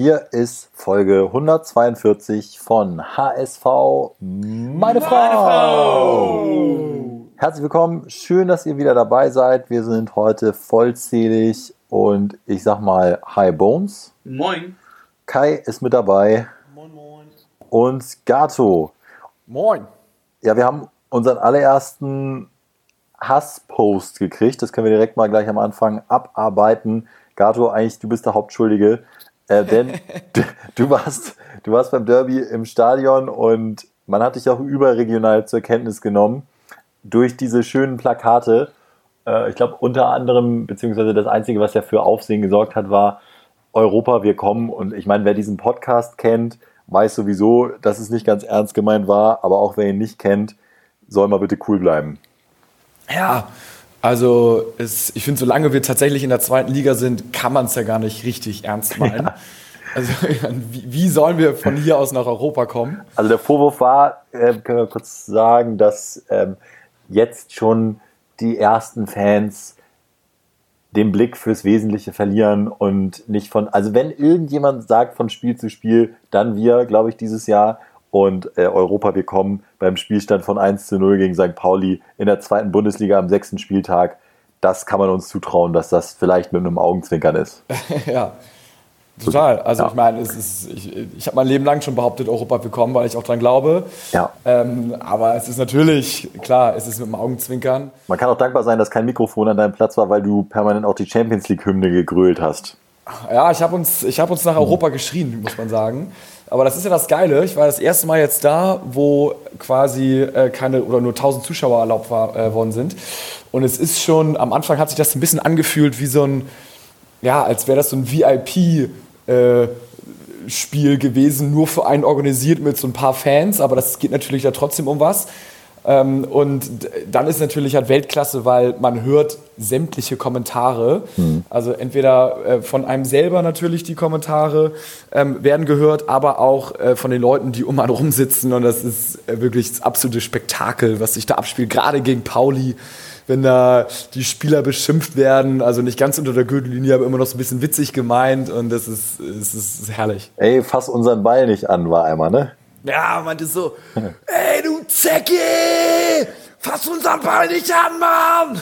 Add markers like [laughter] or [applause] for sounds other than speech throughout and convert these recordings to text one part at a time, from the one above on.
Hier ist Folge 142 von HSV Meine Frau. Meine Frau. Herzlich willkommen, schön, dass ihr wieder dabei seid. Wir sind heute vollzählig und ich sag mal Hi Bones. Moin. Kai ist mit dabei. Moin, moin. Und Gato. Moin. Ja, wir haben unseren allerersten Hasspost gekriegt. Das können wir direkt mal gleich am Anfang abarbeiten. Gato, eigentlich du bist der Hauptschuldige, äh, denn du, warst, du warst beim Derby im Stadion und man hat dich auch überregional zur Kenntnis genommen durch diese schönen Plakate. Äh, ich glaube unter anderem, beziehungsweise das Einzige, was ja für Aufsehen gesorgt hat, war Europa, wir kommen. Und ich meine, wer diesen Podcast kennt, weiß sowieso, dass es nicht ganz ernst gemeint war, aber auch wer ihn nicht kennt, soll mal bitte cool bleiben. Ja, also es, ich finde, solange wir tatsächlich in der zweiten Liga sind, kann man es ja gar nicht richtig ernst meinen. Ja. Also [laughs] wie, sollen wir von hier aus nach Europa kommen? Also der Vorwurf war, äh, können wir kurz sagen, dass ähm, jetzt schon die ersten Fans den Blick fürs Wesentliche verlieren und nicht von, also wenn irgendjemand sagt von Spiel zu Spiel, dann wir, glaube ich, dieses Jahr und äh, Europa, wir kommen beim Spielstand von 1 zu 0 gegen St. Pauli in der zweiten Bundesliga am sechsten Spieltag. Das kann man uns zutrauen, dass das vielleicht mit einem Augenzwinkern ist. [laughs] ja, Total. Also ja. ich meine, es ist, ich, ich habe mein Leben lang schon behauptet, Europa willkommen, weil ich auch dran glaube. Ja. Ähm, aber es ist natürlich, klar, es ist mit dem Augenzwinkern. Man kann auch dankbar sein, dass kein Mikrofon an deinem Platz war, weil du permanent auch die Champions League-Hymne gegrölt hast. Ja, ich habe uns, hab uns nach Europa geschrien, muss man sagen. Aber das ist ja das Geile. Ich war das erste Mal jetzt da, wo quasi äh, keine oder nur 1000 Zuschauer erlaubt war, äh, worden sind. Und es ist schon, am Anfang hat sich das ein bisschen angefühlt wie so ein, ja, als wäre das so ein VIP- äh, Spiel gewesen, nur für einen organisiert mit so ein paar Fans, aber das geht natürlich da trotzdem um was. Ähm, und dann ist natürlich halt Weltklasse, weil man hört sämtliche Kommentare. Mhm. Also entweder äh, von einem selber natürlich die Kommentare ähm, werden gehört, aber auch äh, von den Leuten, die um einen rumsitzen. Und das ist äh, wirklich das absolute Spektakel, was sich da abspielt, gerade gegen Pauli wenn da die Spieler beschimpft werden, also nicht ganz unter der Gürtellinie, aber immer noch so ein bisschen witzig gemeint und das ist, das ist herrlich. Ey, fass unseren Ball nicht an, war einmal, ne? Ja, meinte so, ey du Zecki, fass unseren Ball nicht an, Mann!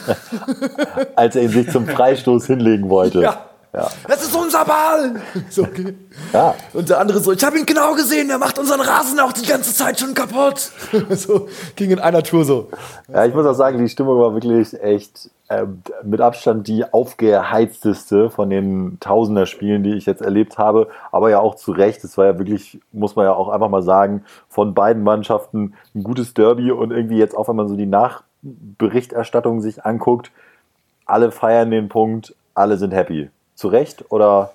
[laughs] Als er ihn sich zum Freistoß hinlegen wollte. Ja. Ja. Das ist unser Ball! So, okay. ja. Und der andere so, ich habe ihn genau gesehen, der macht unseren Rasen auch die ganze Zeit schon kaputt. [laughs] so ging in einer Tour so. Ja, ich muss auch sagen, die Stimmung war wirklich echt äh, mit Abstand die aufgeheizteste von den Tausender-Spielen, die ich jetzt erlebt habe. Aber ja auch zu Recht, es war ja wirklich, muss man ja auch einfach mal sagen, von beiden Mannschaften ein gutes Derby und irgendwie jetzt auch, wenn man so die Nachberichterstattung sich anguckt, alle feiern den Punkt, alle sind happy zu Recht oder?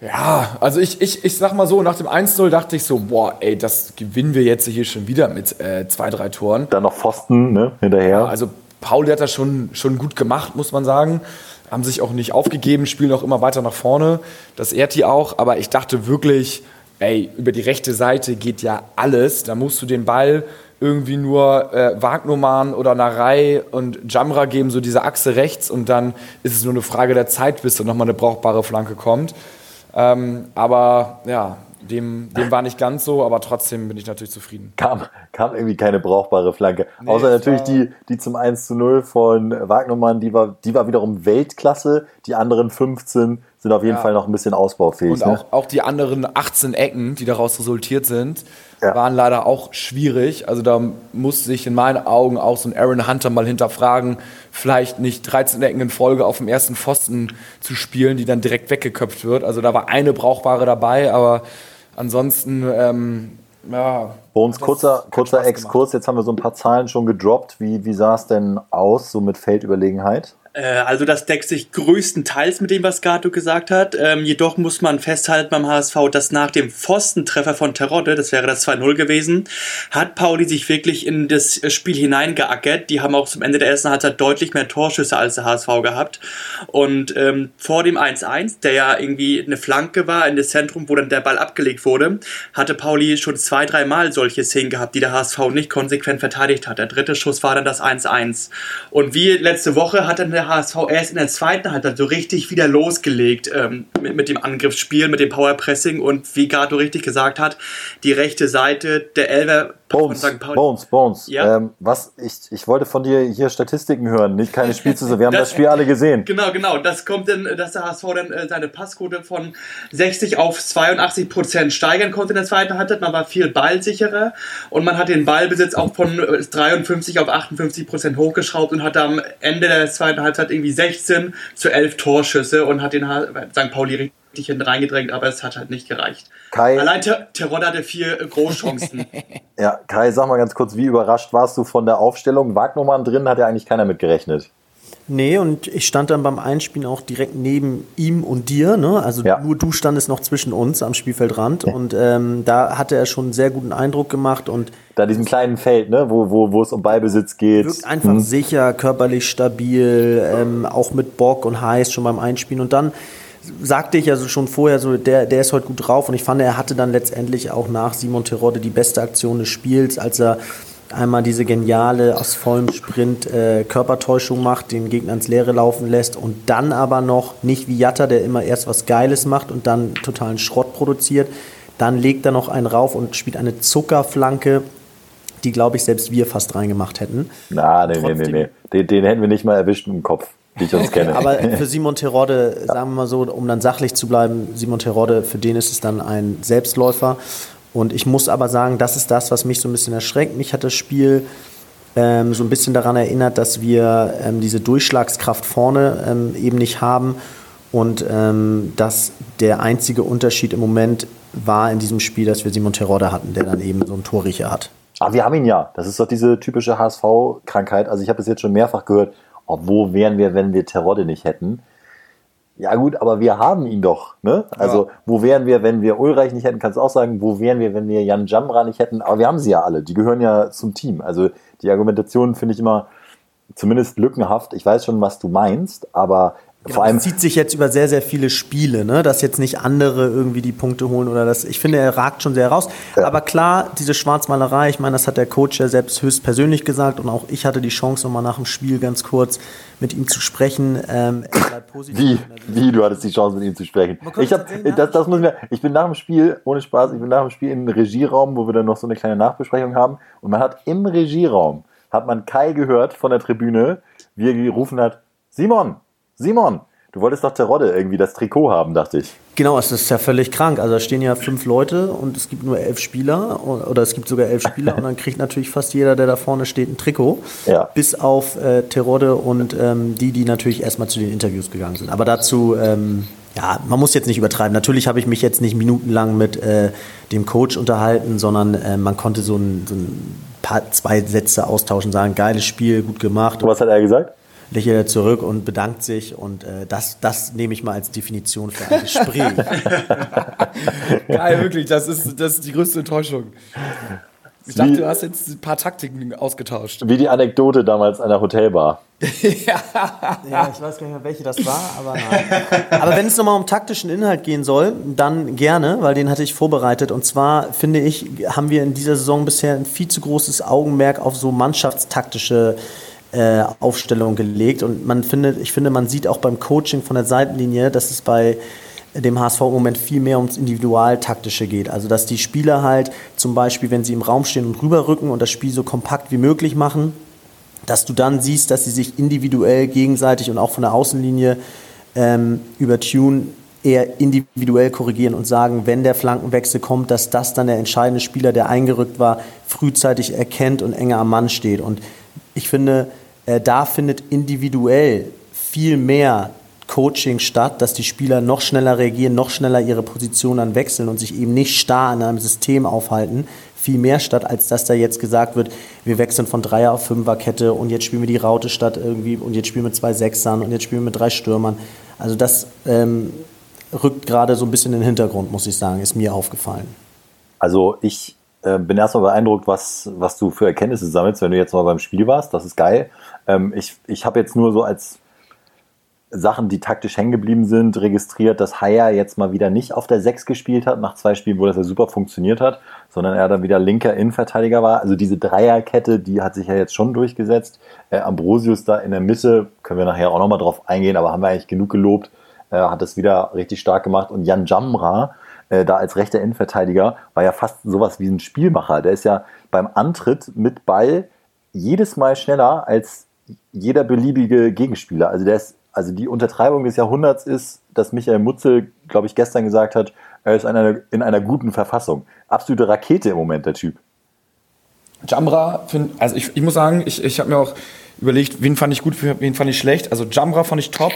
Ja, also ich, ich, ich sag mal so, nach dem 1-0 dachte ich so, boah, ey, das gewinnen wir jetzt hier schon wieder mit äh, zwei, drei Toren. Dann noch Pfosten, ne, hinterher. Ja, also Paul hat das schon, schon gut gemacht, muss man sagen. Haben sich auch nicht aufgegeben, spielen auch immer weiter nach vorne. Das ehrt die auch, aber ich dachte wirklich, ey, über die rechte Seite geht ja alles. Da musst du den Ball irgendwie nur äh, Wagnumann oder Narei und Jamra geben so diese Achse rechts und dann ist es nur eine Frage der Zeit, bis dann nochmal eine brauchbare Flanke kommt. Ähm, aber ja, dem, dem war nicht ganz so, aber trotzdem bin ich natürlich zufrieden. Kam, kam irgendwie keine brauchbare Flanke. Nee, Außer natürlich die, die zum 1 zu 0 von Wagnumann, die war, die war wiederum Weltklasse. Die anderen 15 sind auf jeden ja. Fall noch ein bisschen ausbaufähig. Und ne? auch, auch die anderen 18 Ecken, die daraus resultiert sind, ja. waren leider auch schwierig. Also da muss sich in meinen Augen auch so ein Aaron Hunter mal hinterfragen, vielleicht nicht 13 Ecken in Folge auf dem ersten Pfosten zu spielen, die dann direkt weggeköpft wird. Also da war eine brauchbare dabei, aber ansonsten, ähm, ja. Bei uns kurzer, kurzer Exkurs, jetzt haben wir so ein paar Zahlen schon gedroppt. Wie, wie sah es denn aus, so mit Feldüberlegenheit? Äh, also das deckt sich größtenteils mit dem, was Gato gesagt hat. Ähm, jedoch muss man festhalten beim HSV, dass nach dem Pfostentreffer von Terodde, das wäre das 2-0 gewesen, hat Pauli sich wirklich in das Spiel hineingeackert. Die haben auch zum Ende der ersten Halbzeit deutlich mehr Torschüsse als der HSV gehabt. Und ähm, vor dem 1-1, der ja irgendwie eine Flanke war in das Zentrum, wo dann der Ball abgelegt wurde, hatte Pauli schon zwei, dreimal solche Szenen gehabt, die der HSV nicht konsequent verteidigt hat. Der dritte Schuss war dann das 1-1. Und wie letzte Woche hat dann der der HSV erst in der zweiten Halbzeit so richtig wieder losgelegt ähm, mit, mit dem Angriffsspiel, mit dem Powerpressing und wie Gato richtig gesagt hat, die rechte Seite der Elver Bones, Bones, Bones. Ja? Ähm, was, ich, ich wollte von dir hier Statistiken hören, nicht keine Spielzüge. Wir haben das, [laughs] das, Spiel alle gesehen. Genau, genau. Das kommt dann, dass der HSV dann äh, seine Passquote von 60 auf 82 Prozent steigern konnte in der zweiten Halbzeit. Man war viel ballsicherer und man hat den Ballbesitz auch von 53 äh, auf 58 Prozent hochgeschraubt und hat am Ende der zweiten Halbzeit irgendwie 16 zu 11 Torschüsse und hat den St. Pauli richtig hinten reingedrängt, aber es hat halt nicht gereicht. Kai, Allein Terodde hatte vier Großchancen. [laughs] ja, Kai, sag mal ganz kurz, wie überrascht warst du von der Aufstellung? Wagnummern drin hat ja eigentlich keiner mitgerechnet. Nee, und ich stand dann beim Einspielen auch direkt neben ihm und dir. Ne? Also ja. nur du standest noch zwischen uns am Spielfeldrand. Und ähm, da hatte er schon einen sehr guten Eindruck gemacht. Und da diesem kleinen Feld, ne? wo, wo, wo es um Ballbesitz geht. Wirkt einfach hm. sicher, körperlich stabil, ähm, auch mit Bock und heiß schon beim Einspielen. Und dann sagte ich also schon vorher, so der, der ist heute gut drauf und ich fand, er hatte dann letztendlich auch nach Simon Terodde die beste Aktion des Spiels, als er einmal diese geniale aus vollem Sprint äh, Körpertäuschung macht, den Gegner ins Leere laufen lässt und dann aber noch nicht wie Jatta, der immer erst was Geiles macht und dann totalen Schrott produziert. Dann legt er noch einen rauf und spielt eine Zuckerflanke, die, glaube ich, selbst wir fast reingemacht hätten. Na, nee, nee, nee, nee. Den, den hätten wir nicht mal erwischt im Kopf wie ich uns kenne. Aber für [laughs] Simon Terodde, sagen wir mal so, um dann sachlich zu bleiben, Simon Terodde, für den ist es dann ein Selbstläufer. Und ich muss aber sagen, das ist das, was mich so ein bisschen erschreckt. Mich hat das Spiel ähm, so ein bisschen daran erinnert, dass wir ähm, diese Durchschlagskraft vorne ähm, eben nicht haben und ähm, dass der einzige Unterschied im Moment war in diesem Spiel, dass wir Simon Terodde hatten, der dann eben so einen Torriecher hat. Aber wir haben ihn ja. Das ist doch diese typische HSV-Krankheit. Also ich habe es jetzt schon mehrfach gehört oh, wo wären wir, wenn wir Terodde nicht hätten? Ja gut, aber wir haben ihn doch. Ne? Also ja. wo wären wir, wenn wir Ulreich nicht hätten, kannst du auch sagen, wo wären wir, wenn wir Jan Jamra nicht hätten? Aber wir haben sie ja alle, die gehören ja zum Team. Also die Argumentation finde ich immer zumindest lückenhaft. Ich weiß schon, was du meinst, aber Genau, Vor allem das zieht sich jetzt über sehr, sehr viele Spiele, ne? dass jetzt nicht andere irgendwie die Punkte holen oder das. Ich finde, er ragt schon sehr raus. Ja. Aber klar, diese Schwarzmalerei, ich meine, das hat der Coach ja selbst höchstpersönlich gesagt und auch ich hatte die Chance, nochmal nach dem Spiel ganz kurz mit ihm zu sprechen. Ähm, wie, wie, du hattest die Chance, mit ihm zu sprechen? Ich, hab, das, das muss mir, ich bin nach dem Spiel, ohne Spaß, ich bin nach dem Spiel im Regieraum, wo wir dann noch so eine kleine Nachbesprechung haben und man hat im Regieraum, hat man Kai gehört von der Tribüne, wie er gerufen hat, Simon, Simon, du wolltest doch Terodde irgendwie das Trikot haben, dachte ich. Genau, es ist ja völlig krank. Also da stehen ja fünf Leute und es gibt nur elf Spieler oder es gibt sogar elf Spieler [laughs] und dann kriegt natürlich fast jeder, der da vorne steht, ein Trikot. Ja. Bis auf äh, Terodde und ähm, die, die natürlich erstmal zu den Interviews gegangen sind. Aber dazu, ähm, ja, man muss jetzt nicht übertreiben. Natürlich habe ich mich jetzt nicht minutenlang mit äh, dem Coach unterhalten, sondern äh, man konnte so ein, so ein paar, zwei Sätze austauschen, sagen, geiles Spiel, gut gemacht. Und was hat er gesagt? Lächelt er zurück und bedankt sich. Und äh, das, das nehme ich mal als Definition für ein Gespräch. [laughs] Geil, wirklich, das ist, das ist die größte Enttäuschung. Ich dachte, du hast jetzt ein paar Taktiken ausgetauscht. Wie die Anekdote damals an der Hotelbar. [laughs] ja. ja, ich weiß gar nicht mehr, welche das war, aber nein. Aber wenn es nochmal um taktischen Inhalt gehen soll, dann gerne, weil den hatte ich vorbereitet. Und zwar, finde ich, haben wir in dieser Saison bisher ein viel zu großes Augenmerk auf so mannschaftstaktische äh, Aufstellung gelegt. Und man findet, ich finde, man sieht auch beim Coaching von der Seitenlinie, dass es bei dem HSV im Moment viel mehr ums Individualtaktische geht. Also dass die Spieler halt zum Beispiel, wenn sie im Raum stehen und rüberrücken und das Spiel so kompakt wie möglich machen, dass du dann siehst, dass sie sich individuell gegenseitig und auch von der Außenlinie ähm, über Tune eher individuell korrigieren und sagen, wenn der Flankenwechsel kommt, dass das dann der entscheidende Spieler, der eingerückt war, frühzeitig erkennt und enger am Mann steht. Und ich finde, äh, da findet individuell viel mehr Coaching statt, dass die Spieler noch schneller reagieren, noch schneller ihre Position dann wechseln und sich eben nicht starr in einem System aufhalten, viel mehr statt, als dass da jetzt gesagt wird, wir wechseln von Dreier auf Fünferkette und jetzt spielen wir die Raute statt irgendwie und jetzt spielen wir mit zwei Sechsern und jetzt spielen wir mit drei Stürmern. Also das ähm, rückt gerade so ein bisschen in den Hintergrund, muss ich sagen, ist mir aufgefallen. Also ich äh, bin erstmal beeindruckt, was, was du für Erkenntnisse sammelst, wenn du jetzt mal beim Spiel warst. Das ist geil. Ähm, ich ich habe jetzt nur so als Sachen, die taktisch hängen geblieben sind, registriert, dass Haya jetzt mal wieder nicht auf der 6 gespielt hat, nach zwei Spielen, wo das ja super funktioniert hat, sondern er dann wieder linker Innenverteidiger war. Also diese Dreierkette, die hat sich ja jetzt schon durchgesetzt. Äh, Ambrosius da in der Mitte, können wir nachher auch nochmal drauf eingehen, aber haben wir eigentlich genug gelobt, äh, hat das wieder richtig stark gemacht. Und Jan Jamra, äh, da als rechter Innenverteidiger, war ja fast sowas wie ein Spielmacher. Der ist ja beim Antritt mit Ball jedes Mal schneller als jeder beliebige Gegenspieler. Also der ist, also die Untertreibung des Jahrhunderts ist, dass Michael Mutzel, glaube ich, gestern gesagt hat, er ist in einer, in einer guten Verfassung. Absolute Rakete im Moment, der Typ. Jamra, find, also ich, ich muss sagen, ich, ich habe mir auch überlegt, wen fand ich gut, wen fand ich schlecht. Also Jamra fand ich top,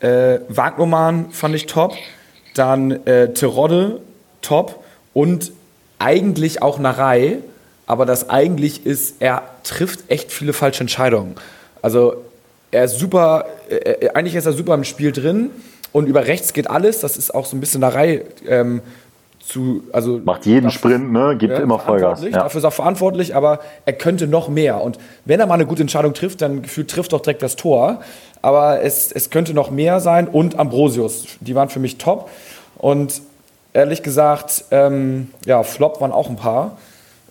äh, Wagnoman fand ich top, dann äh, Terodde top und eigentlich auch Narei, aber das eigentlich ist, er trifft echt viele falsche Entscheidungen. Also er ist super, äh, eigentlich ist er super im Spiel drin und über rechts geht alles. Das ist auch so ein bisschen Narei ähm, zu, also macht jeden dafür, Sprint, ne? gibt ja, immer Vollgas. Ja. Dafür ist er verantwortlich, aber er könnte noch mehr. Und wenn er mal eine gute Entscheidung trifft, dann gefühlt trifft doch direkt das Tor. Aber es, es könnte noch mehr sein. Und Ambrosius, die waren für mich top. Und ehrlich gesagt, ähm, ja, Flop waren auch ein paar.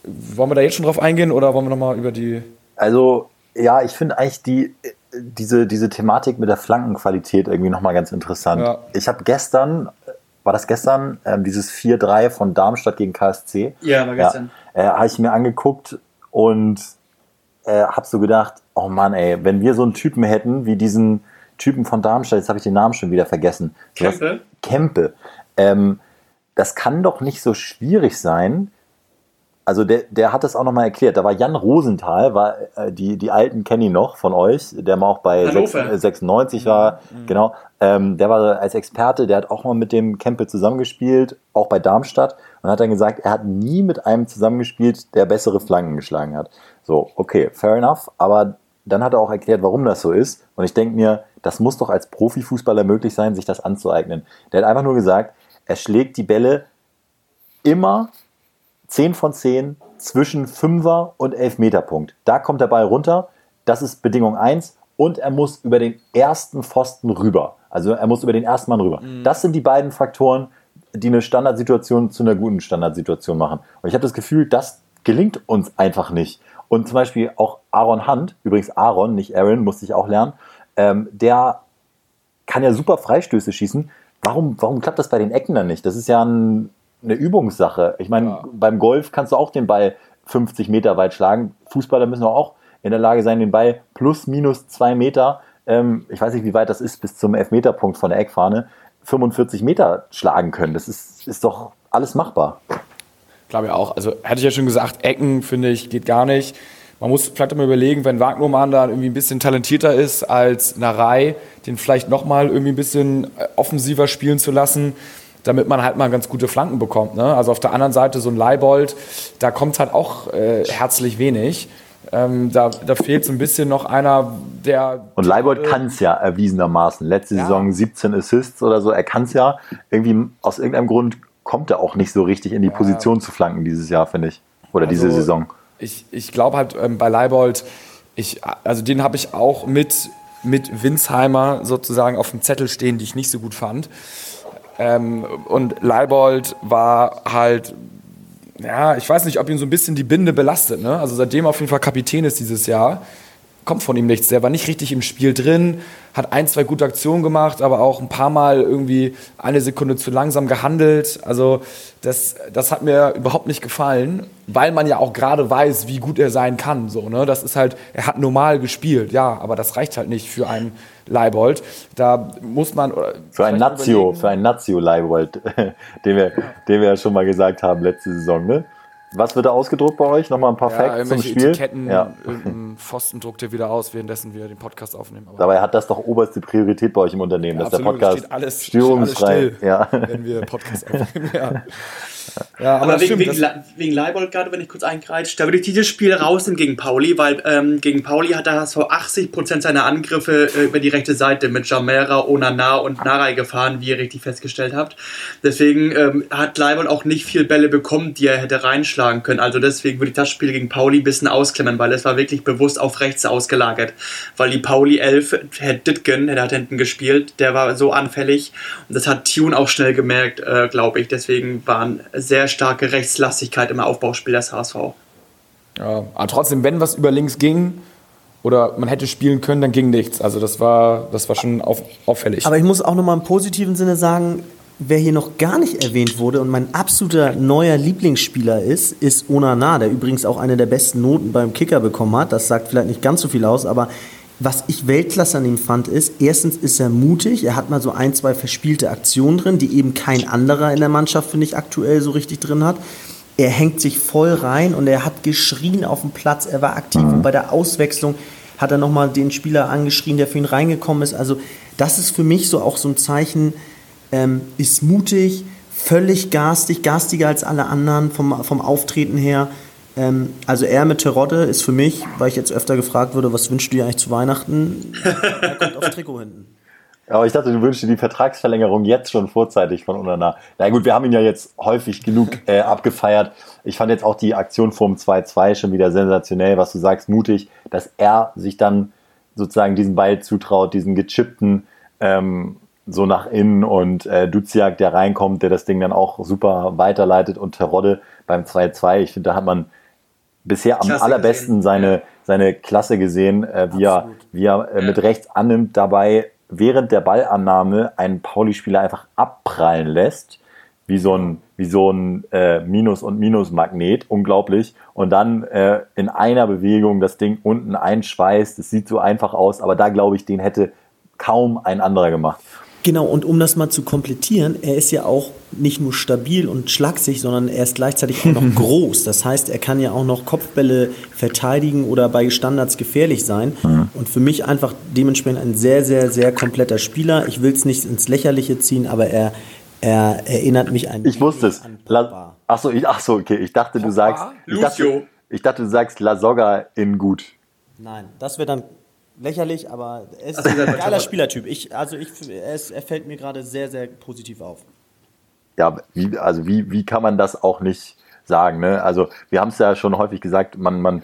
Wollen wir da jetzt schon drauf eingehen oder wollen wir nochmal über die. Also, ja, ich finde eigentlich die, diese, diese Thematik mit der Flankenqualität irgendwie nochmal ganz interessant. Ja. Ich habe gestern, war das gestern, ähm, dieses 4-3 von Darmstadt gegen KSC? Ja, war gestern. Ja, äh, habe ich mir angeguckt und äh, habe so gedacht, oh Mann, ey, wenn wir so einen Typen hätten wie diesen Typen von Darmstadt, jetzt habe ich den Namen schon wieder vergessen. Kempe? Kempe. Ähm, das kann doch nicht so schwierig sein. Also der, der hat das auch nochmal erklärt. Da war Jan Rosenthal, war äh, die, die alten kenne ich noch von euch, der mal auch bei 6, 96 war, mhm. genau. Ähm, der war als Experte, der hat auch mal mit dem Kempe zusammengespielt, auch bei Darmstadt, und hat dann gesagt, er hat nie mit einem zusammengespielt, der bessere Flanken geschlagen hat. So, okay, fair enough, aber dann hat er auch erklärt, warum das so ist. Und ich denke mir, das muss doch als Profifußballer möglich sein, sich das anzueignen. Der hat einfach nur gesagt, er schlägt die Bälle immer 10 von 10 zwischen 5er und 11 Meter Punkt. Da kommt der Ball runter. Das ist Bedingung 1. Und er muss über den ersten Pfosten rüber. Also er muss über den ersten Mann rüber. Mhm. Das sind die beiden Faktoren, die eine Standardsituation zu einer guten Standardsituation machen. Und ich habe das Gefühl, das gelingt uns einfach nicht. Und zum Beispiel auch Aaron Hunt, übrigens Aaron, nicht Aaron, musste ich auch lernen, ähm, der kann ja super Freistöße schießen. Warum, warum klappt das bei den Ecken dann nicht? Das ist ja ein, eine Übungssache. Ich meine, ja. beim Golf kannst du auch den Ball 50 Meter weit schlagen. Fußballer müssen auch in der Lage sein, den Ball plus minus zwei Meter, ähm, ich weiß nicht, wie weit das ist, bis zum Elfmeterpunkt von der Eckfahne, 45 Meter schlagen können. Das ist, ist doch alles machbar. Glaube ich auch. Also hätte ich ja schon gesagt, Ecken finde ich geht gar nicht. Man muss vielleicht mal überlegen, wenn Wagnermann da irgendwie ein bisschen talentierter ist als Narei, den vielleicht nochmal irgendwie ein bisschen äh, offensiver spielen zu lassen, damit man halt mal ganz gute Flanken bekommt. Ne? Also auf der anderen Seite so ein Leibold, da kommt halt auch äh, herzlich wenig. Ähm, da, da fehlt so ein bisschen noch einer, der. Und Leibold kann es ja erwiesenermaßen. Letzte ja. Saison 17 Assists oder so. Er kann es ja. Irgendwie aus irgendeinem Grund kommt er auch nicht so richtig in die Position zu flanken dieses Jahr, finde ich. Oder also, diese Saison ich, ich glaube halt ähm, bei Leibold, ich, also den habe ich auch mit, mit Winsheimer sozusagen auf dem Zettel stehen, die ich nicht so gut fand. Ähm, und Leibold war halt, ja, ich weiß nicht, ob ihn so ein bisschen die Binde belastet. Ne? Also seitdem auf jeden Fall Kapitän ist dieses Jahr, kommt von ihm nichts. Der war nicht richtig im Spiel drin, hat ein, zwei gute Aktionen gemacht, aber auch ein paar Mal irgendwie eine Sekunde zu langsam gehandelt. Also das, das hat mir überhaupt nicht gefallen, weil man ja auch gerade weiß, wie gut er sein kann. So, ne? Das ist halt, er hat normal gespielt, ja, aber das reicht halt nicht für einen Leibold. Da muss man. Für ein Nazio, für ein Nazio-Leibold, [laughs] den wir, den wir ja schon mal gesagt haben letzte Saison, ne? Was wird da ausgedruckt bei euch? Nochmal ein paar ja, Facts zum Spiel. Etiketten, ja. Pfosten druckt ihr wieder aus, währenddessen wir den Podcast aufnehmen. Aber Dabei hat das doch oberste Priorität bei euch im Unternehmen, ja, dass absolut. der Podcast steht alles, störungsfrei, steht alles still, ja. wenn wir Podcast aufnehmen. [laughs] Ja. Ja, aber, aber wegen, stimmt, wegen, wegen Leibold gerade, wenn ich kurz eingreife, da würde ich dieses Spiel rausnehmen gegen Pauli, weil ähm, gegen Pauli hat der HSV 80% seiner Angriffe äh, über die rechte Seite mit Jamera, Onana und Narai gefahren, wie ihr richtig festgestellt habt. Deswegen ähm, hat Leibold auch nicht viel Bälle bekommen, die er hätte reinschlagen können. Also deswegen würde ich das Spiel gegen Pauli ein bisschen ausklemmen, weil es war wirklich bewusst auf rechts ausgelagert. Weil die Pauli 11, Herr Dittgen, der hat hinten gespielt, der war so anfällig und das hat Tune auch schnell gemerkt, äh, glaube ich. Deswegen waren sehr starke Rechtslastigkeit im Aufbauspiel des HSV. Ja, aber trotzdem, wenn was über links ging oder man hätte spielen können, dann ging nichts. Also das war, das war schon auf, auffällig. Aber ich muss auch nochmal im positiven Sinne sagen, wer hier noch gar nicht erwähnt wurde und mein absoluter neuer Lieblingsspieler ist, ist Onana, der übrigens auch eine der besten Noten beim Kicker bekommen hat. Das sagt vielleicht nicht ganz so viel aus, aber was ich Weltklasse an ihm fand, ist, erstens ist er mutig, er hat mal so ein, zwei verspielte Aktionen drin, die eben kein anderer in der Mannschaft, finde ich, aktuell so richtig drin hat. Er hängt sich voll rein und er hat geschrien auf dem Platz, er war aktiv und bei der Auswechslung hat er nochmal den Spieler angeschrien, der für ihn reingekommen ist. Also das ist für mich so auch so ein Zeichen, ähm, ist mutig, völlig garstig, garstiger als alle anderen vom, vom Auftreten her. Ähm, also er mit Terodde ist für mich, weil ich jetzt öfter gefragt wurde, was wünschst du dir eigentlich zu Weihnachten? er kommt aufs Trikot hinten. [laughs] Aber ich dachte, du wünschst dir die Vertragsverlängerung jetzt schon vorzeitig von Unana. Na gut, wir haben ihn ja jetzt häufig genug [laughs] äh, abgefeiert. Ich fand jetzt auch die Aktion vom 2-2 schon wieder sensationell, was du sagst, mutig, dass er sich dann sozusagen diesen Ball zutraut, diesen gechippten ähm, so nach innen und äh, Duziak, der reinkommt, der das Ding dann auch super weiterleitet und Terodde beim 2-2. Ich finde, da hat man bisher am Klasse allerbesten gesehen. seine, seine Klasse gesehen, äh, wie, er, wie er äh, mit rechts annimmt, dabei während der Ballannahme einen Pauli-Spieler einfach abprallen lässt, wie so ein, wie so ein äh, Minus- und Minus-Magnet, unglaublich. Und dann äh, in einer Bewegung das Ding unten einschweißt. Es sieht so einfach aus, aber da glaube ich, den hätte kaum ein anderer gemacht. Genau, und um das mal zu komplettieren, er ist ja auch nicht nur stabil und schlagsig, sondern er ist gleichzeitig auch noch [laughs] groß. Das heißt, er kann ja auch noch Kopfbälle verteidigen oder bei Standards gefährlich sein. Mhm. Und für mich einfach dementsprechend ein sehr, sehr, sehr kompletter Spieler. Ich will es nicht ins Lächerliche ziehen, aber er, er erinnert mich ein Ich wusste es. Achso, ich, ach so, okay. Ich dachte, du sagst. Ich dachte, ich dachte, du sagst La Soga in gut. Nein, das wäre dann lächerlich, aber er ist ein geiler Spielertyp. Ich, also ich, er, ist, er fällt mir gerade sehr, sehr positiv auf. Ja, wie, also wie, wie kann man das auch nicht sagen? Ne? Also wir haben es ja schon häufig gesagt, man, man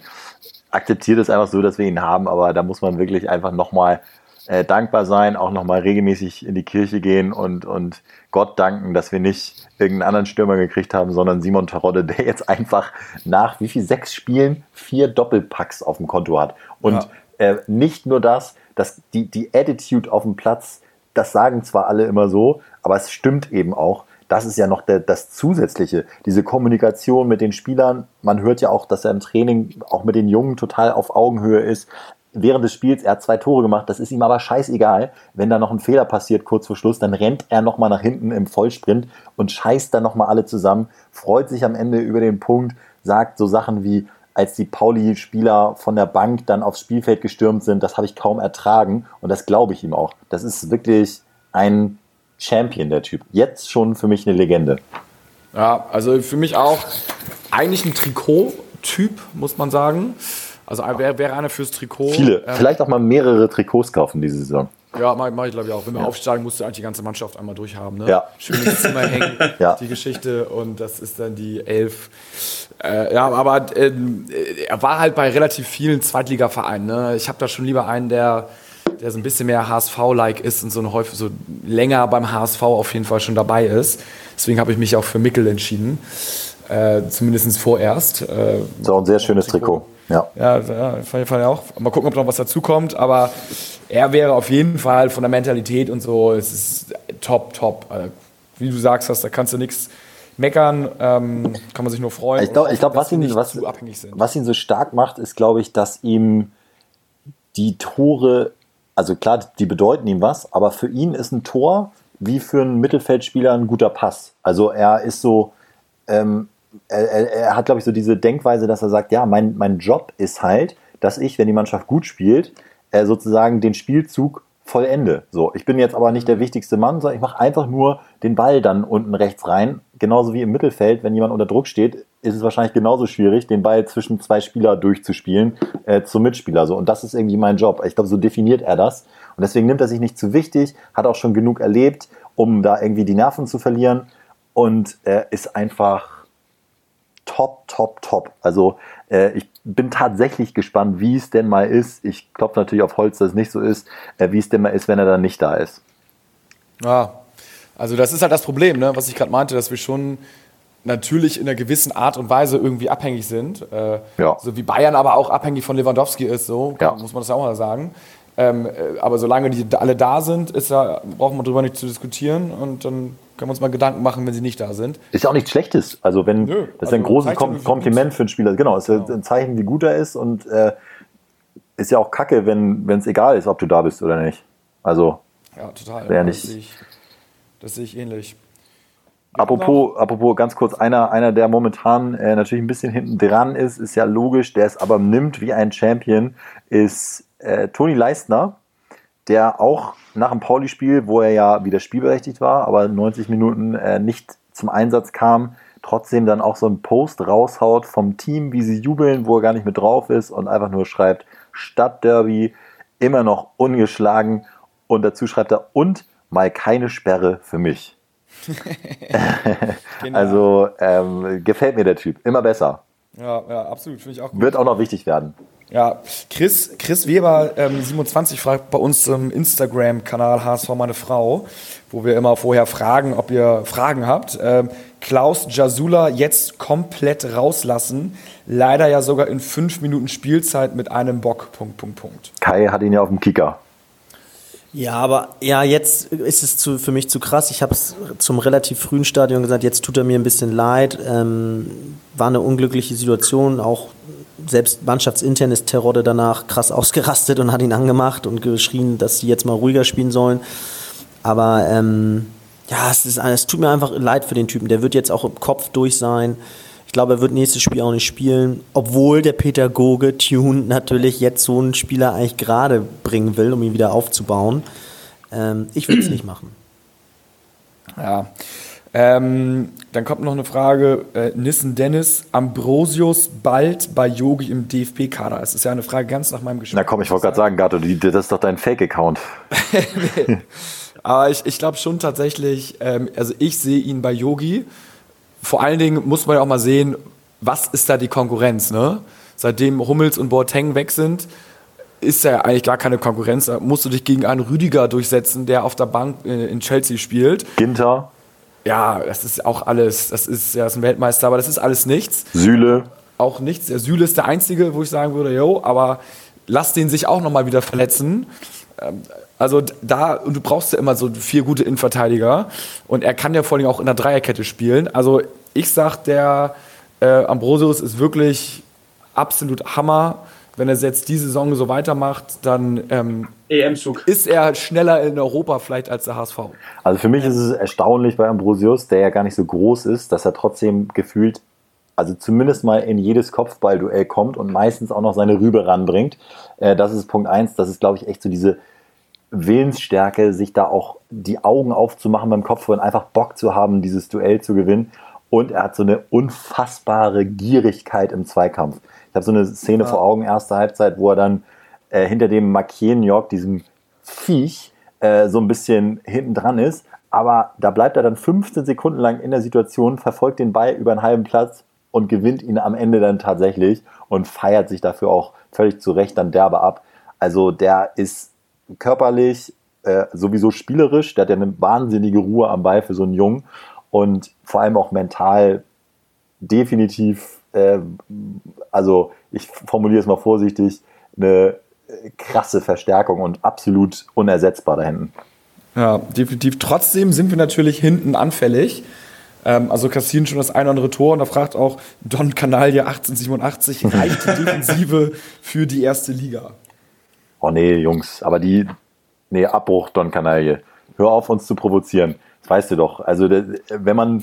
akzeptiert es einfach so, dass wir ihn haben, aber da muss man wirklich einfach nochmal äh, dankbar sein, auch nochmal regelmäßig in die Kirche gehen und, und Gott danken, dass wir nicht irgendeinen anderen Stürmer gekriegt haben, sondern Simon Terodde, der jetzt einfach nach wie viel sechs Spielen vier Doppelpacks auf dem Konto hat. Und ja äh, nicht nur das, dass die, die Attitude auf dem Platz, das sagen zwar alle immer so, aber es stimmt eben auch. Das ist ja noch der, das Zusätzliche, diese Kommunikation mit den Spielern. Man hört ja auch, dass er im Training auch mit den Jungen total auf Augenhöhe ist. Während des Spiels, er hat zwei Tore gemacht, das ist ihm aber scheißegal. Wenn da noch ein Fehler passiert kurz vor Schluss, dann rennt er nochmal nach hinten im Vollsprint und scheißt dann nochmal alle zusammen, freut sich am Ende über den Punkt, sagt so Sachen wie, als die Pauli-Spieler von der Bank dann aufs Spielfeld gestürmt sind, das habe ich kaum ertragen und das glaube ich ihm auch. Das ist wirklich ein Champion, der Typ. Jetzt schon für mich eine Legende. Ja, also für mich auch eigentlich ein Trikot-Typ, muss man sagen. Also wäre wär einer fürs Trikot. Viele. Ähm, Vielleicht auch mal mehrere Trikots kaufen diese Saison. Ja, mache mach ich glaube ich auch. Wenn wir ja. aufsteigen, musst du eigentlich die ganze Mannschaft einmal durchhaben. Ne? Ja. Schön ins Zimmer [laughs] hängen, ja. die Geschichte. Und das ist dann die Elf. Äh, ja, aber äh, er war halt bei relativ vielen Zweitligavereinen. Ne? Ich habe da schon lieber einen, der, der so ein bisschen mehr HSV-like ist und so, eine häufig, so länger beim HSV auf jeden Fall schon dabei ist. Deswegen habe ich mich auch für Mickel entschieden. Äh, zumindest vorerst. Äh, so ein sehr schönes Trikot. Trikot. Ja, ja, ja fand ich auch. Mal gucken, ob noch was dazu kommt. Aber er wäre auf jeden Fall von der Mentalität und so, es ist top, top. Also, wie du sagst, da kannst du nichts meckern, ähm, kann man sich nur freuen. Ich glaube, glaub, was, ihn, was, was ihn so stark macht, ist, glaube ich, dass ihm die Tore, also klar, die bedeuten ihm was, aber für ihn ist ein Tor wie für einen Mittelfeldspieler ein guter Pass. Also er ist so, ähm, er, er, hat, glaube ich, so diese Denkweise, dass er sagt, ja, mein, mein Job ist halt, dass ich, wenn die Mannschaft gut spielt, äh, sozusagen den Spielzug vollende. So, ich bin jetzt aber nicht der wichtigste Mann, sondern ich mache einfach nur den Ball dann unten rechts rein. Genauso wie im Mittelfeld, wenn jemand unter Druck steht, ist es wahrscheinlich genauso schwierig, den Ball zwischen zwei Spieler durchzuspielen äh, zum Mitspieler. So, und das ist irgendwie mein Job. Ich glaube, so definiert er das. Und deswegen nimmt er sich nicht zu wichtig, hat auch schon genug erlebt, um da irgendwie die Nerven zu verlieren. Und er ist einfach top, top, top. Also äh, ich bin tatsächlich gespannt, wie es denn mal ist. Ich klopfe natürlich auf Holz, dass es nicht so ist, äh, wie es denn mal ist, wenn er dann nicht da ist. Ja, also das ist halt das Problem, ne? was ich gerade meinte, dass wir schon natürlich in einer gewissen Art und Weise irgendwie abhängig sind. Äh, Ja. So wie Bayern aber auch abhängig von Lewandowski ist, so Ja. muss man das auch mal sagen. Ähm, äh, aber solange die alle da sind, ist da, brauchen wir darüber nicht zu diskutieren und dann können wir uns mal Gedanken machen, wenn sie nicht da sind. Ist ja auch nichts Schlechtes. Also wenn Nö, das ist ein also großes zeigt ja, Kom Kompliment für einen Spieler. Genau, ist ja ein Zeichen, wie gut er ist und äh, ist ja auch kacke, wenn es egal ist, ob du da bist oder nicht. Also Ja, total. Wer Das sehe ich, das sehe ich ähnlich. Apropos, apropos ganz kurz, einer, einer der momentan äh, natürlich ein bisschen hinten dran ist, ist ja logisch, der es aber nimmt wie ein Champion, ist äh, Toni Leistner, der auch nach dem Pauli-Spiel, wo er ja wieder spielberechtigt war, aber 90 Minuten äh, nicht zum Einsatz kam, trotzdem dann auch so einen Post raushaut vom Team, wie sie jubeln, wo er gar nicht mit drauf ist und einfach nur schreibt, Stadtderby, immer noch ungeschlagen und dazu schreibt er, und mal keine Sperre für mich. [laughs] Genial. Also ähm, gefällt mir der Typ. Immer besser. Ja, ja, absolut, finde ich auch gut. Wird auch noch wichtig werden. Ja, Chris, Chris Weber, ähm, 27, fragt bei uns im Instagram-Kanal HSV meine Frau, wo wir immer vorher fragen, ob ihr Fragen habt. Ähm, Klaus Jasula jetzt komplett rauslassen. Leider ja sogar in fünf Minuten Spielzeit mit einem Bock. Punkt, Punkt, Punkt. Kai hat ihn ja auf dem Kicker. Ja, aber ja, jetzt ist es zu, für mich zu krass. Ich habe es zum relativ frühen Stadion gesagt, jetzt tut er mir ein bisschen leid. Ähm, war eine unglückliche Situation. Auch selbst mannschaftsintern ist Terodde danach krass ausgerastet und hat ihn angemacht und geschrien, dass sie jetzt mal ruhiger spielen sollen. Aber ähm, ja, es, ist, es tut mir einfach leid für den Typen. Der wird jetzt auch im Kopf durch sein. Ich glaube, er wird nächstes Spiel auch nicht spielen, obwohl der Pädagoge Tune natürlich jetzt so einen Spieler eigentlich gerade bringen will, um ihn wieder aufzubauen. Ähm, ich würde es [clears throat] nicht machen. Ja. Ähm, dann kommt noch eine Frage. Äh, Nissen Dennis, Ambrosius bald bei Yogi im DFB-Kader. Es ist ja eine Frage ganz nach meinem Geschmack. Na komm, ich wollte gerade sagen, Gato, das ist doch dein Fake-Account. [laughs] Aber ich, ich glaube schon tatsächlich, ähm, also ich sehe ihn bei Yogi. Vor allen Dingen muss man ja auch mal sehen, was ist da die Konkurrenz, ne? Seitdem Hummels und Boateng weg sind, ist ja eigentlich gar keine Konkurrenz. Da musst du dich gegen einen Rüdiger durchsetzen, der auf der Bank äh, in Chelsea spielt. Ginter, Ja, das ist auch alles, das ist, ja, ist ein Weltmeister, aber das ist alles nichts. Süle. Auch nichts. Der Süle ist der Einzige, wo ich sagen würde, yo, aber lass den sich auch nochmal wieder verletzen. Ähm, Also da, und du brauchst ja immer so vier gute Innenverteidiger. Und er kann ja vor allem auch in der Dreierkette spielen. Also ich sag, der äh, Ambrosius ist wirklich absolut Hammer. Wenn er jetzt die Saison so weitermacht, dann ähm, EM-Zug. ist er schneller in Europa vielleicht als der HSV. Also für mich ist es erstaunlich bei Ambrosius, der ja gar nicht so groß ist, dass er trotzdem gefühlt, also zumindest mal in jedes Kopfballduell kommt und meistens auch noch seine Rübe ranbringt. Äh, das ist Punkt eins. Das ist, glaube ich, echt so diese Willensstärke, sich da auch die Augen aufzumachen beim Kopf und einfach Bock zu haben, dieses Duell zu gewinnen. Und er hat so eine unfassbare Gierigkeit im Zweikampf. Ich habe so eine Szene vor Augen, erste Halbzeit, wo er dann äh, hinter dem Markienjörg, diesem Viech, äh, so ein bisschen hinten dran ist. Aber da bleibt er dann 15 Sekunden lang in der Situation, verfolgt den Ball über einen halben Platz und gewinnt ihn am Ende dann tatsächlich und feiert sich dafür auch völlig zu Recht dann derbe ab. Also der ist körperlich äh, sowieso spielerisch, der hat ja eine wahnsinnige Ruhe am Ball für so einen Jungen und vor allem auch mental definitiv, äh, also ich formuliere es mal vorsichtig, eine krasse Verstärkung und absolut unersetzbar da hinten. Ja, definitiv. Trotzdem sind wir natürlich hinten anfällig. Ähm, also kassieren schon das ein oder andere Tor und da fragt auch Don Canalia 1887, [laughs] reicht die Defensive für die erste Liga? Oh nee, Jungs, aber die, nee, Abbruch, Don Canaille. Hör auf, uns zu provozieren. Das weißt du doch. Also, wenn man,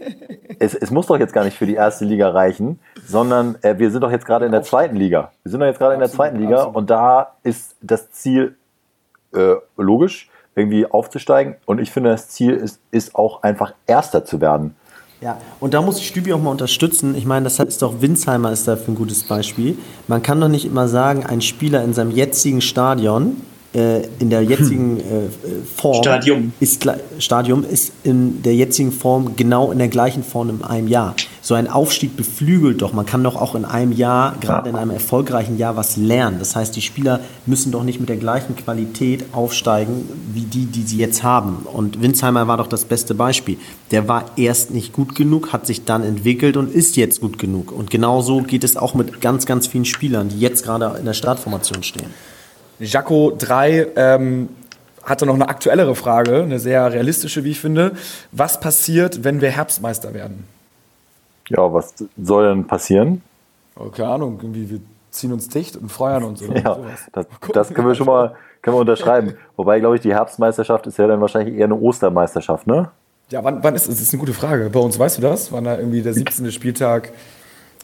[laughs] es, es muss doch jetzt gar nicht für die erste Liga reichen, sondern äh, wir sind doch jetzt gerade in der zweiten Liga. Wir sind doch jetzt gerade in der zweiten Liga absolut. und da ist das Ziel äh, logisch, irgendwie aufzusteigen. Und ich finde, das Ziel ist, ist auch einfach Erster zu werden. Ja, und da muss ich Stübi auch mal unterstützen. Ich meine, das ist doch Winsheimer ist dafür ein gutes Beispiel. Man kann doch nicht immer sagen, ein Spieler in seinem jetzigen Stadion in der jetzigen [laughs] äh, Form Stadium. Ist, Stadium ist in der jetzigen Form genau in der gleichen Form in einem Jahr. So ein Aufstieg beflügelt doch. Man kann doch auch in einem Jahr, gerade in einem erfolgreichen Jahr, was lernen. Das heißt, die Spieler müssen doch nicht mit der gleichen Qualität aufsteigen wie die, die sie jetzt haben. Und Winsheimer war doch das beste Beispiel. Der war erst nicht gut genug, hat sich dann entwickelt und ist jetzt gut genug. Und genauso geht es auch mit ganz, ganz vielen Spielern, die jetzt gerade in der Startformation stehen. Jaco 3 ähm, hatte noch eine aktuellere Frage, eine sehr realistische, wie ich finde. Was passiert, wenn wir Herbstmeister werden? Ja, was soll denn passieren? Oh, keine Ahnung, irgendwie wir ziehen uns dicht und freuen uns oder [laughs] Ja, sowas. das, das können wir schon mal können wir unterschreiben. [laughs] Wobei, glaube ich, die Herbstmeisterschaft ist ja dann wahrscheinlich eher eine Ostermeisterschaft, ne? Ja, wann, wann ist das? Das ist eine gute Frage. Bei uns weißt du das? Wann da irgendwie der 17. Spieltag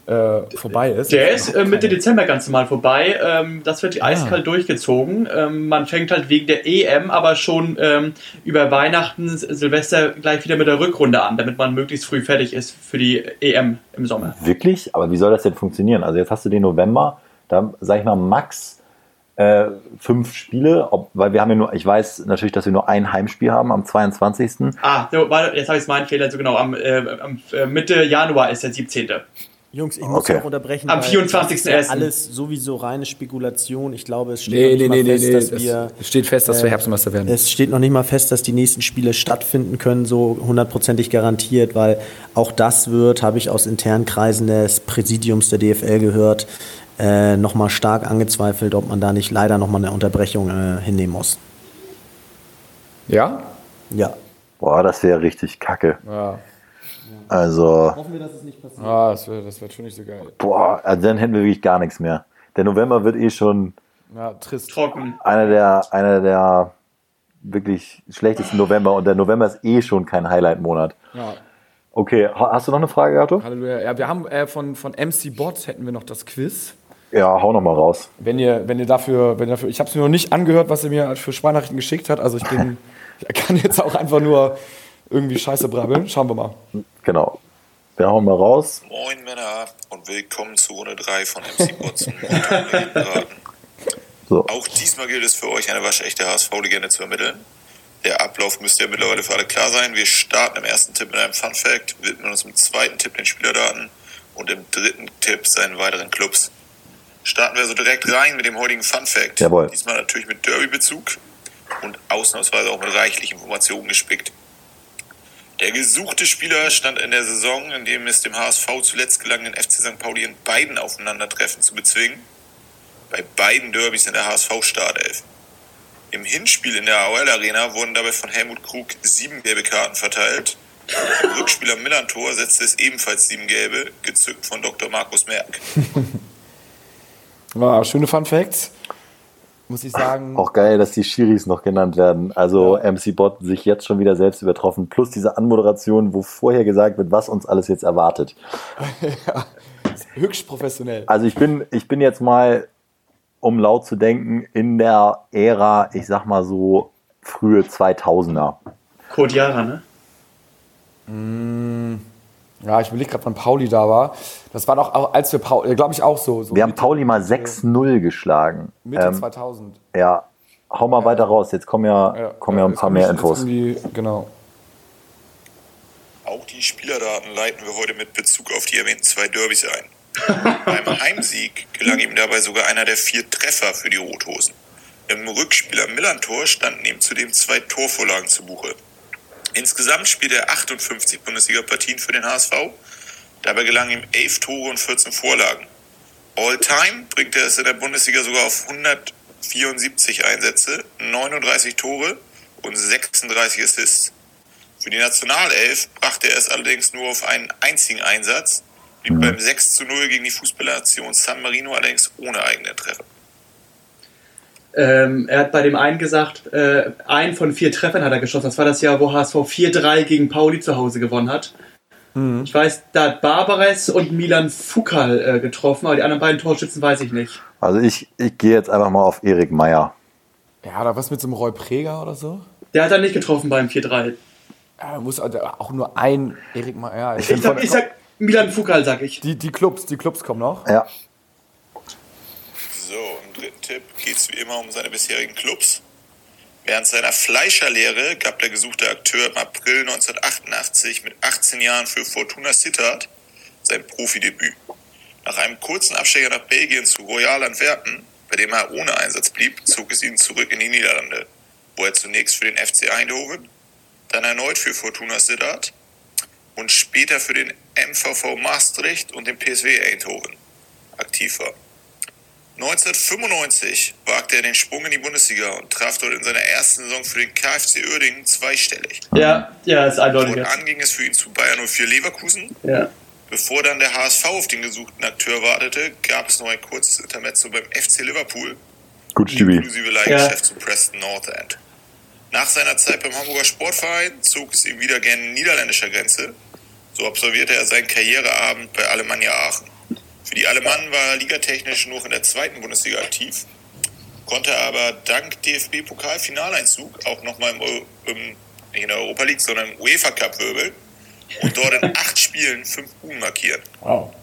äh, vorbei ist? Der ist äh, Mitte Dezember ganz normal vorbei. Ähm, das wird eiskalt durchgezogen. Ähm, man fängt halt wegen der EM aber schon ähm, über Weihnachten, Silvester gleich wieder mit der Rückrunde an, damit man möglichst früh fertig ist für die EM im Sommer. Wirklich? Aber wie soll das denn funktionieren? Also jetzt hast du den November, da sag ich mal max äh, fünf Spiele, ob, weil wir haben ja nur, ich weiß natürlich, dass wir nur ein Heimspiel haben am 22. Ah, so, warte, jetzt habe ich meinen Fehler. So genau, am, äh, am äh, Mitte Januar ist der 17. Jungs, ich muss Okay. auch unterbrechen. Am weil 24.01.. das ist ja Alles sowieso reine Spekulation. Ich glaube, es steht Nee, noch nicht nee, mal nee, fest, nee. dass Das wir. es steht fest, dass wir äh, Herbstmeister werden. Es steht noch nicht mal fest, dass die nächsten Spiele stattfinden können, so hundertprozentig garantiert, weil auch das wird, habe ich aus internen Kreisen des Präsidiums der DFL gehört, äh, nochmal stark angezweifelt, ob man da nicht leider nochmal eine Unterbrechung äh, hinnehmen muss. Ja? Ja. Boah, das wäre richtig kacke. Ja. Also, Hoffen wir, dass es nicht passiert. Ah, das wäre das wär schon nicht so geil. boah, also dann hätten wir wirklich gar nichts mehr. Der November wird eh schon Ja, trist. Trocken. einer der, einer der wirklich schlechtesten November und der November ist eh schon kein Highlight-Monat. Ja. Okay, ha- hast du noch eine Frage, Gato? Halleluja. Ja, wir haben äh, von, von MC Bot hätten wir noch das Quiz. Ja, hau noch mal raus. Wenn ihr, wenn ihr dafür, wenn ihr dafür, ich habe es mir noch nicht angehört, was er mir für Sprachnachrichten geschickt hat. Also ich bin, [laughs] ich kann jetzt auch einfach nur irgendwie Scheiße brabbeln. Schauen wir mal. Genau. Wir hauen mal raus. Moin Männer und willkommen zu Runde 3 von MC Botzen. So. Auch diesmal gilt es für euch, eine waschechte HSV-Legende zu ermitteln. Der Ablauf müsste ja mittlerweile für alle klar sein. Wir starten im ersten Tipp mit einem Fun Fact, widmen uns im zweiten Tipp den Spielerdaten und im dritten Tipp seinen weiteren Clubs. Starten wir so direkt rein mit dem heutigen Fun Fact. Jawohl. Diesmal natürlich mit Derby-Bezug und ausnahmsweise auch mit reichlich Informationen gespickt. Der gesuchte Spieler stand in der Saison, in dem es dem HSV zuletzt gelang, den FC St. Pauli in beiden Aufeinandertreffen zu bezwingen. Bei beiden Derbys in der HSV-Startelf. Im Hinspiel in der AOL Arena wurden dabei von Helmut Krug sieben gelbe Karten verteilt. Im Rückspiel am Millantor setzte es ebenfalls sieben gelbe, gezückt von Dr. Markus Merck. [laughs] Ja, schöne Fun Facts. Muss ich sagen. Auch geil, dass die Schiris noch genannt werden. Also MC Bot sich jetzt schon wieder selbst übertroffen. Plus diese Anmoderation, wo vorher gesagt wird, was uns alles jetzt erwartet. [laughs] Höchst professionell. Also ich bin, ich bin jetzt mal, um laut zu denken, in der Ära, ich sag mal so, frühe 2000er. Kurt Jara, ne? Ja, ich überlege gerade, wann Pauli da war. Das war doch auch, als wir Pauli, glaube ich auch so. so Wir haben Pauli mal 6-0 geschlagen. Mitte Ähm, 2000. ja, hau mal weiter raus. Jetzt kommen ja, kommen ja ein paar mehr Infos. Genau. Auch die Spielerdaten leiten wir heute mit Bezug auf die erwähnten zwei Derbys ein. [laughs] Beim Heimsieg gelang ihm dabei sogar einer der vier Treffer für die Rothosen. Im Rückspiel am Millantor standen ihm zudem zwei Torvorlagen zu Buche. Insgesamt spielte er 58 Bundesliga-Partien für den HSV. Dabei gelangen ihm 11 Tore und 14 Vorlagen. All-time bringt er es in der Bundesliga sogar auf 174 Einsätze, 39 Tore und 36 Assists. Für die Nationalelf brachte er es allerdings nur auf einen einzigen Einsatz, blieb beim 6 zu 0 gegen die Fußballnation San Marino allerdings ohne eigene Treffer. Ähm, er hat bei dem einen gesagt, äh, einen von vier Treffern hat er geschossen. Das war das Jahr, wo HSV 4-3 gegen Pauli zu Hause gewonnen hat. Ich weiß, da hat Barbares und Milan Fukal äh, getroffen, aber die anderen beiden Torschützen weiß ich nicht. Also ich, ich gehe jetzt einfach mal auf Erik Meyer. Ja, oder was mit so einem Roy Preger oder so? Der hat dann nicht getroffen beim 4-3. Ja, muss also auch nur ein Erik mal. Ja, Ich sag, ich sag Milan Fukal, sag ich. die, die Clubs, die Clubs kommen noch. Ja. Dritten Tipp geht es wie immer um seine bisherigen Clubs. Während seiner Fleischerlehre gab der gesuchte Akteur im April 1988 mit 18 Jahren für Fortuna Sittard sein Profidebüt. Nach einem kurzen Abstecher nach Belgien zu Royal Antwerpen, bei dem er ohne Einsatz blieb, zog es ihn zurück in die Niederlande, wo er zunächst für den FC Eindhoven, dann erneut für Fortuna Sittard und später für den MVV Maastricht und den PSW Eindhoven aktiv war. 1995 wagte er den Sprung in die Bundesliga und traf dort in seiner ersten Saison für den KfC Uerdingen zweistellig. Ja, ja, ist eindeutig. Fortan ging es für ihn zu Bayern 04 Leverkusen. Ja. Bevor dann der HSV auf den gesuchten Akteur wartete, gab es noch ein kurzes Intermezzo beim FC Liverpool, Gut, Stübi. inklusive Leihgeschäft zu Preston North End. Nach seiner Zeit beim Hamburger Sportverein zog es ihm wieder gerne niederländischer Grenze. So absolvierte er seinen Karriereabend bei Alemannia Aachen. Für die Alemannen war er ligatechnisch noch in der zweiten Bundesliga aktiv, konnte aber dank DFB-Pokalfinaleinzug auch nochmal im, im, nicht in der Europa League, sondern im UEFA Cup wirbeln und dort in acht Spielen fünf Buben markieren. Wow.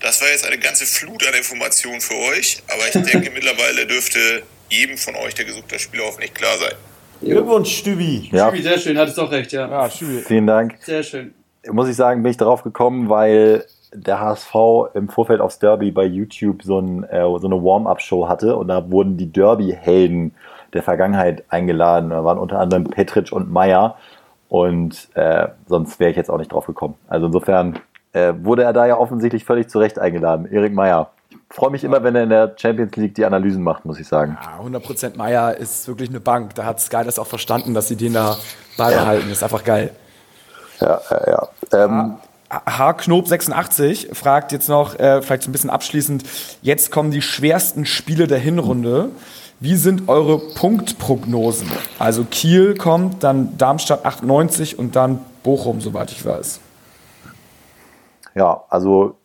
Das war jetzt eine ganze Flut an Informationen für euch, aber ich denke mittlerweile dürfte jedem von euch der gesuchte Spieler hoffentlich klar sein. Glückwunsch, Stübi. Ja, Sehr schön, hattest doch recht, ja. Ja, Stübi. vielen Dank. Sehr schön. Muss ich sagen, bin ich darauf gekommen, weil der HSV im Vorfeld aufs Derby bei YouTube so, ein, äh, so eine Warm-Up-Show hatte und da wurden die Derby-Helden der Vergangenheit eingeladen. Da waren unter anderem Petric und Meyer und äh, sonst wäre ich jetzt auch nicht drauf gekommen. Also insofern äh, wurde er da ja offensichtlich völlig zu Recht eingeladen. Erik Meyer. Ich freue mich immer, wenn er in der Champions League die Analysen macht, muss ich sagen. Ja, 100% Meier ist wirklich eine Bank. Da hat Sky das auch verstanden, dass sie den da beibehalten. Das ist einfach geil. Ja, ja, ja. Ähm, H-Knob86 fragt jetzt noch, äh, vielleicht so ein bisschen abschließend, jetzt kommen die schwersten Spiele der Hinrunde. Wie sind eure Punktprognosen? Also Kiel kommt, dann Darmstadt 98 und dann Bochum, soweit ich weiß. Ja, also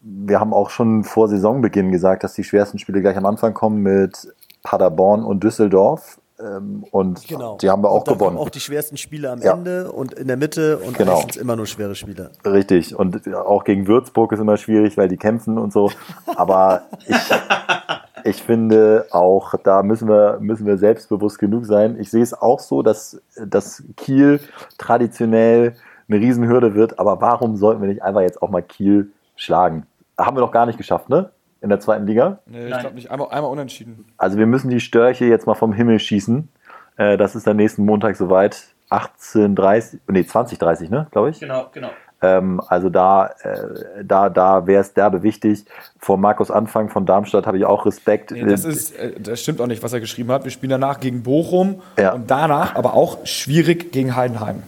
wir haben auch schon vor Saisonbeginn gesagt, dass die schwersten Spiele gleich am Anfang kommen mit Paderborn und Düsseldorf. Ähm, und Genau. die haben wir auch und gewonnen. auch die schwersten Spiele am Ja. Ende und in der Mitte und Genau. meistens immer nur schwere Spiele. Richtig. Und auch gegen Würzburg ist immer schwierig, weil die kämpfen und so. Aber ich, [laughs] ich finde auch, da müssen wir, müssen wir selbstbewusst genug sein. Ich sehe es auch so, dass, dass Kiel traditionell eine Riesenhürde wird. Aber warum sollten wir nicht einfach jetzt auch mal Kiel schlagen? Haben wir noch gar nicht geschafft, ne? In der zweiten Liga. Nee, ich glaube nicht. Einmal, einmal unentschieden. Also wir müssen die Störche jetzt mal vom Himmel schießen. Äh, das ist dann nächsten Montag soweit. 18.30, nee, 20.30, ne, glaube ich. Genau, genau. Ähm, also da, äh, da, da wäre es derbe wichtig. Vor Markus Anfang von Darmstadt habe ich auch Respekt. Nee, das, ist, äh, das stimmt auch nicht, was er geschrieben hat. Wir spielen danach gegen Bochum Ja. und danach aber auch schwierig gegen Heidenheim.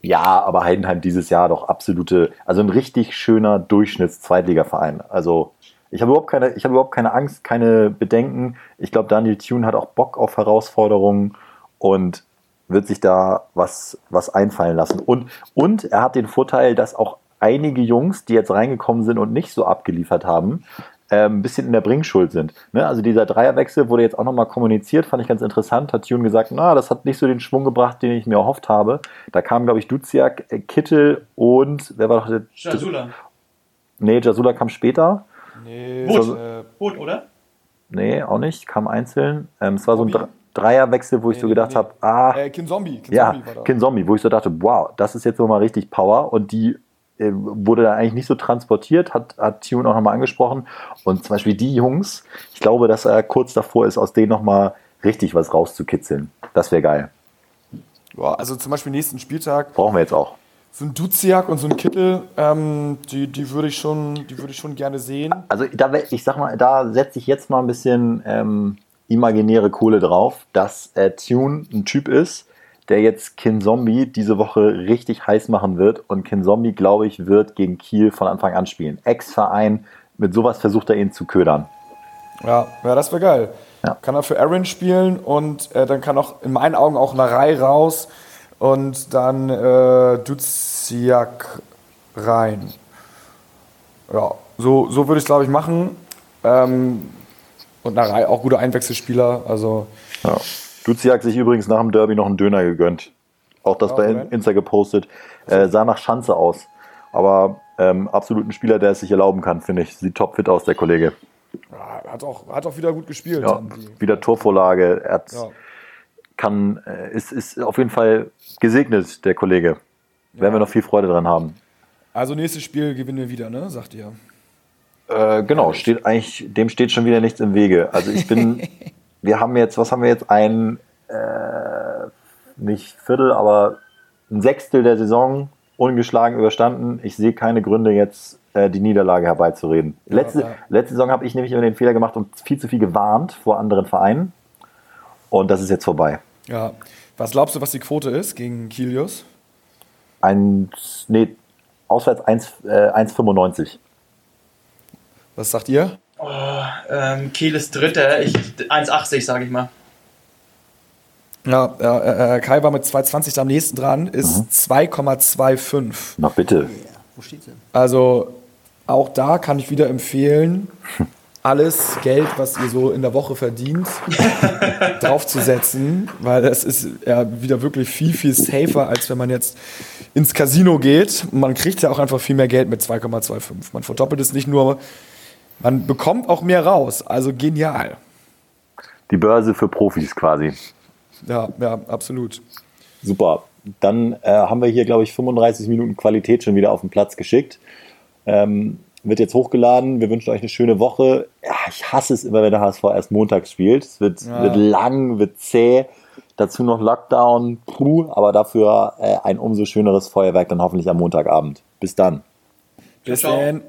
Ja, aber Heidenheim dieses Jahr doch absolute, also ein richtig schöner Durchschnitts-Zweitligaverein. Also ich habe überhaupt keine, ich habe überhaupt keine Angst, keine Bedenken. Ich glaube, Daniel Thune hat auch Bock auf Herausforderungen und wird sich da was, was einfallen lassen. Und, und er hat den Vorteil, dass auch einige Jungs, die jetzt reingekommen sind und nicht so abgeliefert haben, ein bisschen in der Bringschuld sind. Ne? Also dieser Dreierwechsel wurde jetzt auch nochmal kommuniziert, fand ich ganz interessant. Hat Thune gesagt, na, das hat nicht so den Schwung gebracht, den ich mir erhofft habe. Da kamen, glaube ich, Duziak, äh, Kittel und wer war doch der? Jasula. Nee, Jasula kam später. Nee, Gut. äh, Gut, oder? Nee, auch nicht, kam einzeln. Ähm, es war so ein Dre- Dreierwechsel, wo ich Nee, so gedacht nee. habe, ah, äh, Kinzombie. Kinzombie ja, war da. Kinzombie, wo ich so dachte, wow, das ist jetzt nochmal richtig Power und die wurde da eigentlich nicht so transportiert, hat, hat Tune auch nochmal angesprochen und zum Beispiel die Jungs, ich glaube, dass er kurz davor ist, aus denen nochmal richtig was rauszukitzeln. Das wäre geil. Ja, also zum Beispiel nächsten Spieltag Brauchen wir jetzt auch. so ein Duziak und so ein Kittel, ähm, die, die würde ich schon, die würde ich schon gerne sehen. Also da, ich sag mal, da setze ich jetzt mal ein bisschen ähm, imaginäre Kohle drauf, dass äh, Tune ein Typ ist, der jetzt Kin Zombie diese Woche richtig heiß machen wird. Und Kin Zombie, glaube ich, wird gegen Kiel von Anfang an spielen. Ex-Verein, mit sowas versucht er ihn zu ködern. Ja, ja das wäre geil. Ja. Kann er für Aaron spielen und äh, dann kann auch in meinen Augen auch Larei raus und dann äh, Duziak rein. Ja, so, so würde ich es, glaube ich, machen. Ähm, Und eine, auch gute Einwechselspieler. Also Ja. Duzi hat sich übrigens nach dem Derby noch einen Döner gegönnt. Auch das Ja, bei. Insta gepostet. Äh, sah nach Schanze aus. Aber ähm, absolut ein Spieler, der es sich erlauben kann, finde ich. Sieht topfit aus, der Kollege. ja, hat, auch, hat auch wieder gut gespielt. Ja, wieder Torvorlage. Er hat, Ja. kann, äh, ist, ist auf jeden Fall gesegnet, der Kollege. Werden wir noch viel Freude dran haben. Also nächstes Spiel gewinnen wir wieder, ne? Sagt ihr. Äh, genau, steht eigentlich, dem steht schon wieder nichts im Wege. Also ich bin, [laughs] wir haben jetzt, was haben wir jetzt? Ein, äh, nicht Viertel, aber ein Sechstel der Saison ungeschlagen überstanden. Ich sehe keine Gründe jetzt, äh, die Niederlage herbeizureden. letzte, ja. letzte Saison habe ich nämlich immer den Fehler gemacht und viel zu viel gewarnt vor anderen Vereinen. Und das ist jetzt vorbei. Ja. Was glaubst du, was die Quote ist gegen Kilius? Ein, nee, auswärts 1, äh, 1,95. Was sagt ihr? Ähm, Kiel ist Dritter, ich 1,80 sage ich mal. Ja, äh, äh, Kai war mit 2,20 da am nächsten dran, ist 2,25. Na bitte. Ja, wo steht denn? Also auch da kann ich wieder empfehlen, [laughs] alles Geld, was ihr so in der Woche verdient, [laughs] draufzusetzen, weil das ist ja wieder wirklich viel, viel safer, als wenn man jetzt ins Casino geht. Man kriegt ja auch einfach viel mehr Geld mit 2,25. Man verdoppelt es nicht nur, man bekommt auch mehr raus. Also genial. Die Börse für Profis quasi. Ja, ja, absolut. Super. Dann äh, haben wir hier, glaube ich, 35 Minuten Qualität schon wieder auf den Platz geschickt. Ähm, wird jetzt hochgeladen. Wir wünschen euch eine schöne Woche. Ja, ich hasse es immer, wenn der HSV erst montags spielt. Es wird, Ja. wird lang, wird zäh. Dazu noch Lockdown. Puh, aber dafür äh, ein umso schöneres Feuerwerk dann hoffentlich am Montagabend. Bis dann. Bis dann.